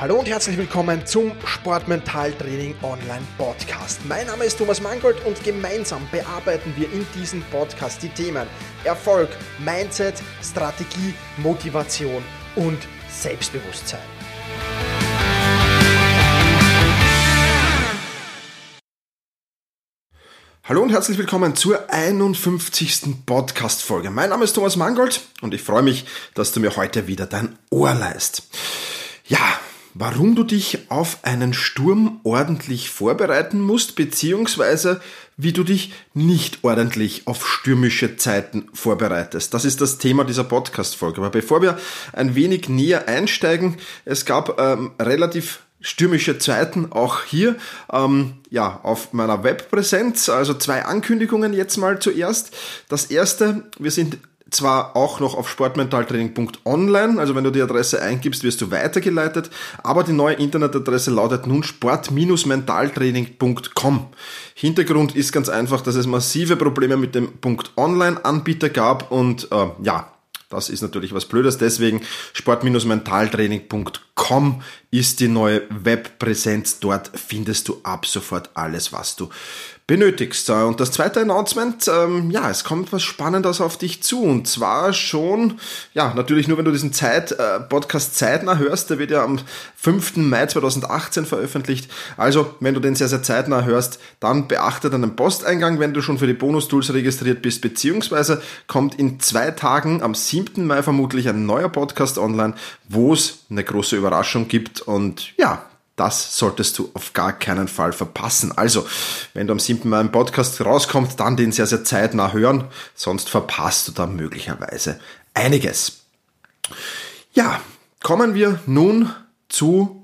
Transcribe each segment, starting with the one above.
Hallo und herzlich willkommen zum Sportmentaltraining Online Podcast. Mein Name ist Thomas Mangold und gemeinsam bearbeiten wir in diesem Podcast die Themen Erfolg, Mindset, Strategie, Motivation und Selbstbewusstsein. Hallo und herzlich willkommen zur 51. Podcast-Folge. Mein Name ist Thomas Mangold und ich freue mich, dass du mir heute wieder dein Ohr leist. Ja, warum du dich auf einen Sturm ordentlich vorbereiten musst, beziehungsweise wie du dich nicht ordentlich auf stürmische Zeiten vorbereitest. Das ist das Thema dieser Podcast-Folge. Aber bevor wir ein wenig näher einsteigen, es gab ähm, relativ stürmische Zeiten auch hier ähm, ja auf meiner Webpräsenz also zwei Ankündigungen jetzt mal zuerst das erste wir sind zwar auch noch auf sportmentaltraining.online, also wenn du die Adresse eingibst, wirst du weitergeleitet, aber die neue Internetadresse lautet nun sport-mentaltraining.com. Hintergrund ist ganz einfach, dass es massive Probleme mit dem .online-Anbieter gab und äh, ja, das ist natürlich was Blödes, deswegen sport-mentaltraining.com ist die neue Webpräsenz. Dort findest du ab sofort alles, was du benötigst. Und das zweite Announcement, ähm, ja, es kommt was Spannendes auf dich zu. Und zwar schon, ja, natürlich nur, wenn du diesen Zeit, äh, Podcast zeitnah hörst, der wird ja am 5. Mai 2018 veröffentlicht. Also, wenn du den sehr, sehr zeitnah hörst, dann beachte deinen Posteingang, wenn du schon für die Bonus-Tools registriert bist, beziehungsweise kommt in zwei Tagen, am 7. Mai vermutlich, ein neuer Podcast online, wo es eine große Überraschung gibt. Und ja, das solltest du auf gar keinen Fall verpassen. Also, wenn du am 7. Mai im Podcast rauskommt, dann den sehr, sehr zeitnah hören, sonst verpasst du da möglicherweise einiges. Ja, kommen wir nun zu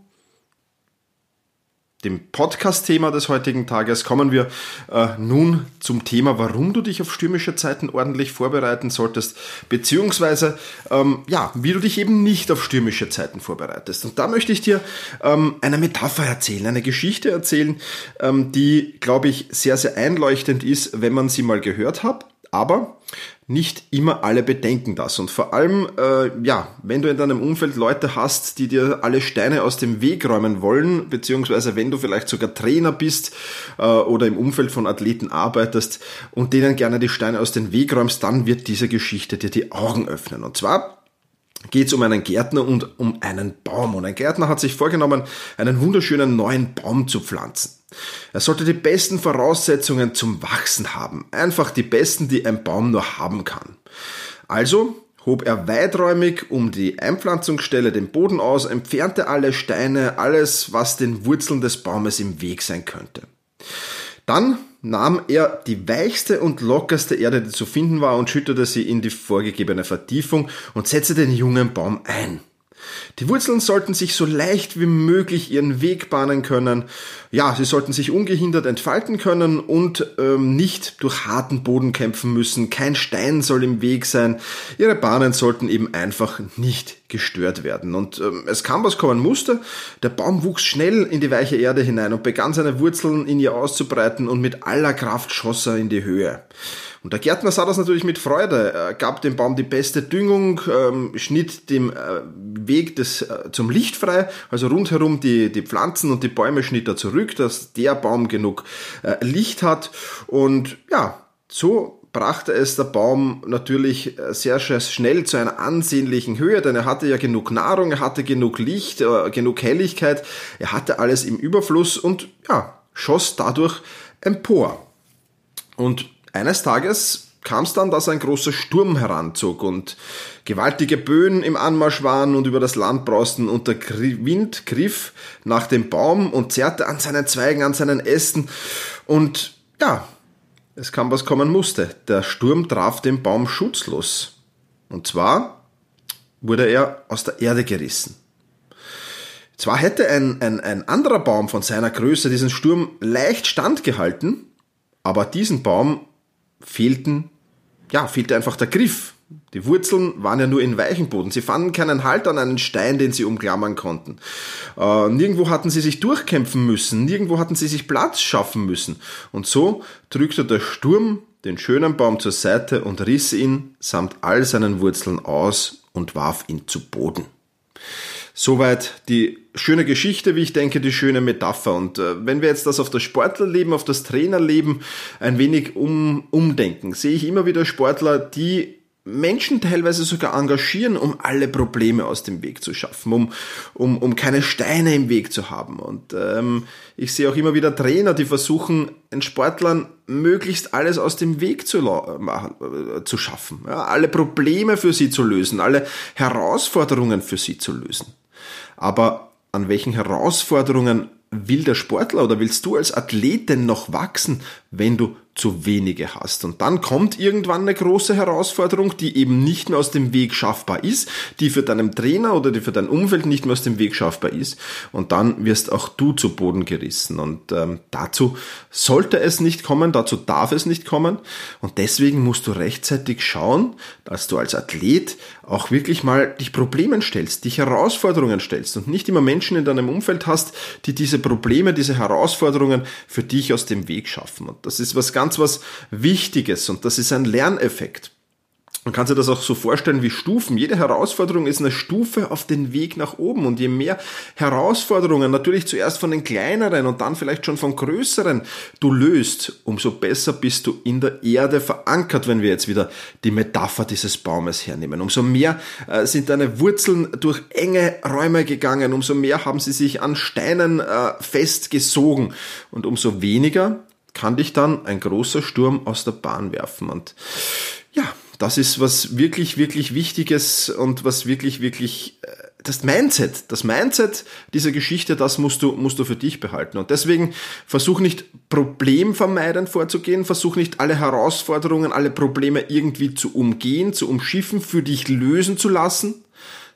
dem Podcast-Thema des heutigen Tages kommen wir äh, nun zum Thema, warum du dich auf stürmische Zeiten ordentlich vorbereiten solltest, beziehungsweise ähm, ja, wie du dich eben nicht auf stürmische Zeiten vorbereitest. Und da möchte ich dir ähm, eine Metapher erzählen, eine Geschichte erzählen, ähm, die, glaube ich, sehr, sehr einleuchtend ist, wenn man sie mal gehört hat. Aber nicht immer alle bedenken das. Und vor allem, äh, ja, wenn du in deinem Umfeld Leute hast, die dir alle Steine aus dem Weg räumen wollen, beziehungsweise wenn du vielleicht sogar Trainer bist äh, oder im Umfeld von Athleten arbeitest und denen gerne die Steine aus dem Weg räumst, dann wird diese Geschichte dir die Augen öffnen. Und zwar geht es um einen Gärtner und um einen Baum. Und ein Gärtner hat sich vorgenommen, einen wunderschönen neuen Baum zu pflanzen. Er sollte die besten Voraussetzungen zum Wachsen haben. Einfach die besten, die ein Baum nur haben kann. Also hob er weiträumig um die Einpflanzungsstelle den Boden aus, entfernte alle Steine, alles, was den Wurzeln des Baumes im Weg sein könnte. Dann nahm er die weichste und lockerste Erde, die zu finden war, und schüttete sie in die vorgegebene Vertiefung und setzte den jungen Baum ein. Die Wurzeln sollten sich so leicht wie möglich ihren Weg bahnen können. Ja, sie sollten sich ungehindert entfalten können und ähm, nicht durch harten Boden kämpfen müssen. Kein Stein soll im Weg sein. Ihre Bahnen sollten eben einfach nicht gestört werden. Und ähm, es kam, was kommen musste. Der Baum wuchs schnell in die weiche Erde hinein und begann seine Wurzeln in ihr auszubreiten und mit aller Kraft schoss er in die Höhe. Und der Gärtner sah das natürlich mit Freude. Er gab dem Baum die beste Düngung, ähm, schnitt den äh, Weg des, äh, zum Licht frei, also rundherum die, die Pflanzen und die Bäume schnitt er zurück, dass der Baum genug äh, Licht hat. Und ja, so brachte es der Baum natürlich äh, sehr schnell zu einer ansehnlichen Höhe, denn er hatte ja genug Nahrung, er hatte genug Licht, äh, genug Helligkeit, er hatte alles im Überfluss und ja, schoss dadurch empor. Und eines Tages kam es dann, dass ein großer Sturm heranzog und gewaltige Böen im Anmarsch waren und über das Land brausten und der Wind griff nach dem Baum und zerrte an seinen Zweigen, an seinen Ästen und ja, es kam, was kommen musste. Der Sturm traf den Baum schutzlos. Und zwar wurde er aus der Erde gerissen. Zwar hätte ein, ein, ein anderer Baum von seiner Größe diesen Sturm leicht standgehalten, aber diesen Baum fehlten, ja, fehlte einfach der Griff. Die Wurzeln waren ja nur in weichen Boden. Sie fanden keinen Halt an einen Stein, den sie umklammern konnten. Äh, nirgendwo hatten sie sich durchkämpfen müssen, nirgendwo hatten sie sich Platz schaffen müssen. Und so drückte der Sturm den schönen Baum zur Seite und riss ihn samt all seinen Wurzeln aus und warf ihn zu Boden. Soweit die schöne Geschichte, wie ich denke, die schöne Metapher. Und äh, wenn wir jetzt das auf das Sportlerleben, auf das Trainerleben ein wenig um, umdenken, sehe ich immer wieder Sportler, die Menschen teilweise sogar engagieren, um alle Probleme aus dem Weg zu schaffen, um, um, um keine Steine im Weg zu haben. Und ähm, ich sehe auch immer wieder Trainer, die versuchen, den Sportlern möglichst alles aus dem Weg zu, äh, zu schaffen, ja, alle Probleme für sie zu lösen, alle Herausforderungen für sie zu lösen. Aber an welchen Herausforderungen will der Sportler oder willst du als Athlet denn noch wachsen, wenn du zu wenige hast. Und dann kommt irgendwann eine große Herausforderung, die eben nicht mehr aus dem Weg schaffbar ist, die für deinen Trainer oder die für dein Umfeld nicht mehr aus dem Weg schaffbar ist. Und dann wirst auch du zu Boden gerissen. Und ähm, dazu sollte es nicht kommen, dazu darf es nicht kommen. Und deswegen musst du rechtzeitig schauen, dass du als Athlet auch wirklich mal dich Problemen stellst, dich Herausforderungen stellst und nicht immer Menschen in deinem Umfeld hast, die diese Probleme, diese Herausforderungen für dich aus dem Weg schaffen. Und das ist was ganz ganz was Wichtiges und das ist ein Lerneffekt. Man kann sich das auch so vorstellen wie Stufen. Jede Herausforderung ist eine Stufe auf den Weg nach oben. Und je mehr Herausforderungen, natürlich zuerst von den kleineren und dann vielleicht schon von größeren, du löst, umso besser bist du in der Erde verankert, wenn wir jetzt wieder die Metapher dieses Baumes hernehmen. Umso mehr äh, sind deine Wurzeln durch enge Räume gegangen, umso mehr haben sie sich an Steinen äh, festgesogen und umso weniger kann dich dann ein großer Sturm aus der Bahn werfen. Und ja, das ist was wirklich, wirklich Wichtiges und was wirklich, wirklich, äh, das Mindset, das Mindset dieser Geschichte, das musst du, musst du für dich behalten. Und deswegen versuch nicht problemvermeidend vorzugehen, versuch nicht alle Herausforderungen, alle Probleme irgendwie zu umgehen, zu umschiffen, für dich lösen zu lassen,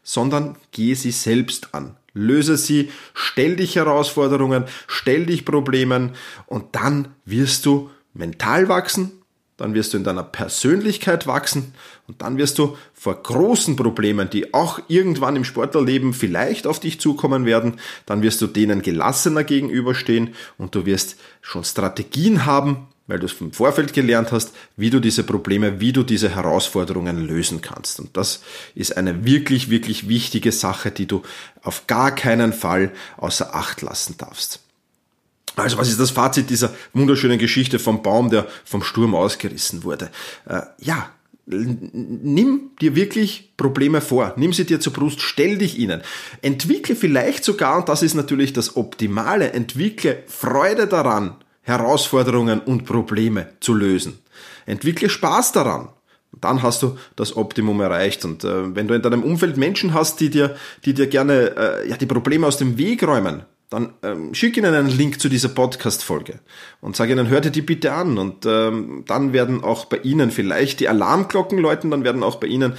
sondern gehe sie selbst an. Löse sie, stell dich Herausforderungen, stell dich Problemen und dann wirst du mental wachsen, dann wirst du in deiner Persönlichkeit wachsen und dann wirst du vor großen Problemen, die auch irgendwann im Sportlerleben vielleicht auf dich zukommen werden, dann wirst du denen gelassener gegenüberstehen und du wirst schon Strategien haben, weil du es im Vorfeld gelernt hast, wie du diese Probleme, wie du diese Herausforderungen lösen kannst. Und das ist eine wirklich, wirklich wichtige Sache, die du auf gar keinen Fall außer Acht lassen darfst. Also was ist das Fazit dieser wunderschönen Geschichte vom Baum, der vom Sturm ausgerissen wurde? Äh, ja, nimm dir wirklich Probleme vor, nimm sie dir zur Brust, stell dich ihnen, entwickle vielleicht sogar, und das ist natürlich das Optimale, entwickle Freude daran, Herausforderungen und Probleme zu lösen. Entwickle Spaß daran. Dann hast du das Optimum erreicht. Und äh, wenn du in deinem Umfeld Menschen hast, die dir, die dir gerne äh, ja, die Probleme aus dem Weg räumen, dann ähm, schick ihnen einen Link zu dieser Podcast-Folge und sag ihnen, hört ihr die bitte an und ähm, dann werden auch bei ihnen vielleicht die Alarmglocken läuten, dann werden auch bei ihnen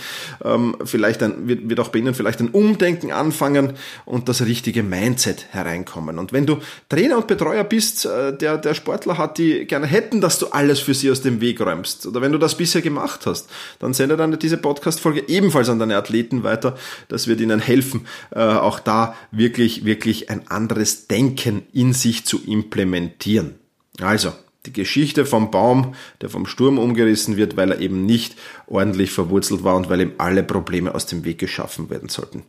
ähm, vielleicht ein, wird, wird auch bei ihnen vielleicht ein Umdenken anfangen und das richtige Mindset hereinkommen. Und wenn du Trainer und Betreuer bist, äh, der, der Sportler hat, die gerne hätten, dass du alles für sie aus dem Weg räumst oder wenn du das bisher gemacht hast, dann sende dann diese Podcast-Folge ebenfalls an deine Athleten weiter. Das wird ihnen helfen, äh, auch da wirklich, wirklich ein anderes anderes Denken in sich zu implementieren. Also, die Geschichte vom Baum, der vom Sturm umgerissen wird, weil er eben nicht ordentlich verwurzelt war und weil ihm alle Probleme aus dem Weg geschaffen werden sollten.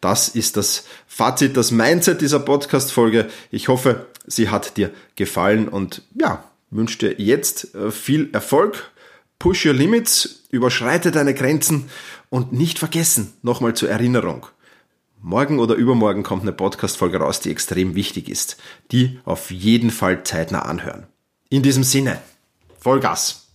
Das ist das Fazit, das Mindset dieser Podcast-Folge. Ich hoffe, sie hat dir gefallen und ja, wünsche dir jetzt äh, viel Erfolg. Push your limits, überschreite deine Grenzen und nicht vergessen, nochmal zur Erinnerung. Morgen oder übermorgen kommt eine Podcast-Folge raus, die extrem wichtig ist. Die auf jeden Fall zeitnah anhören. In diesem Sinne, Vollgas!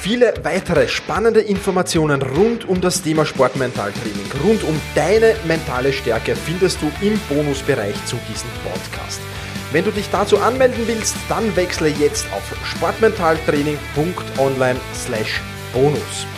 Viele weitere spannende Informationen rund um das Thema Sportmentaltraining, rund um deine mentale Stärke findest du im Bonusbereich zu diesem Podcast. Wenn du dich dazu anmelden willst, dann wechsle jetzt auf sportmentaltraining.online/bonus.